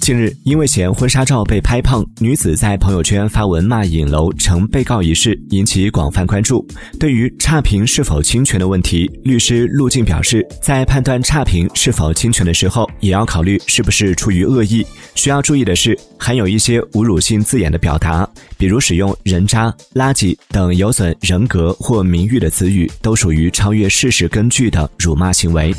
近日因为嫌婚纱照被拍胖女子在朋友圈发文骂影楼成被告一事引起广泛关注对于差评是否侵权的问题律师陆静表示在判断差评是否侵权的时候也要考虑是不是出于恶意需要注意的是含有一些侮辱性字眼的表达比如使用人渣垃圾等有损人格或名誉的词语都属于超越事实根据的辱骂行为。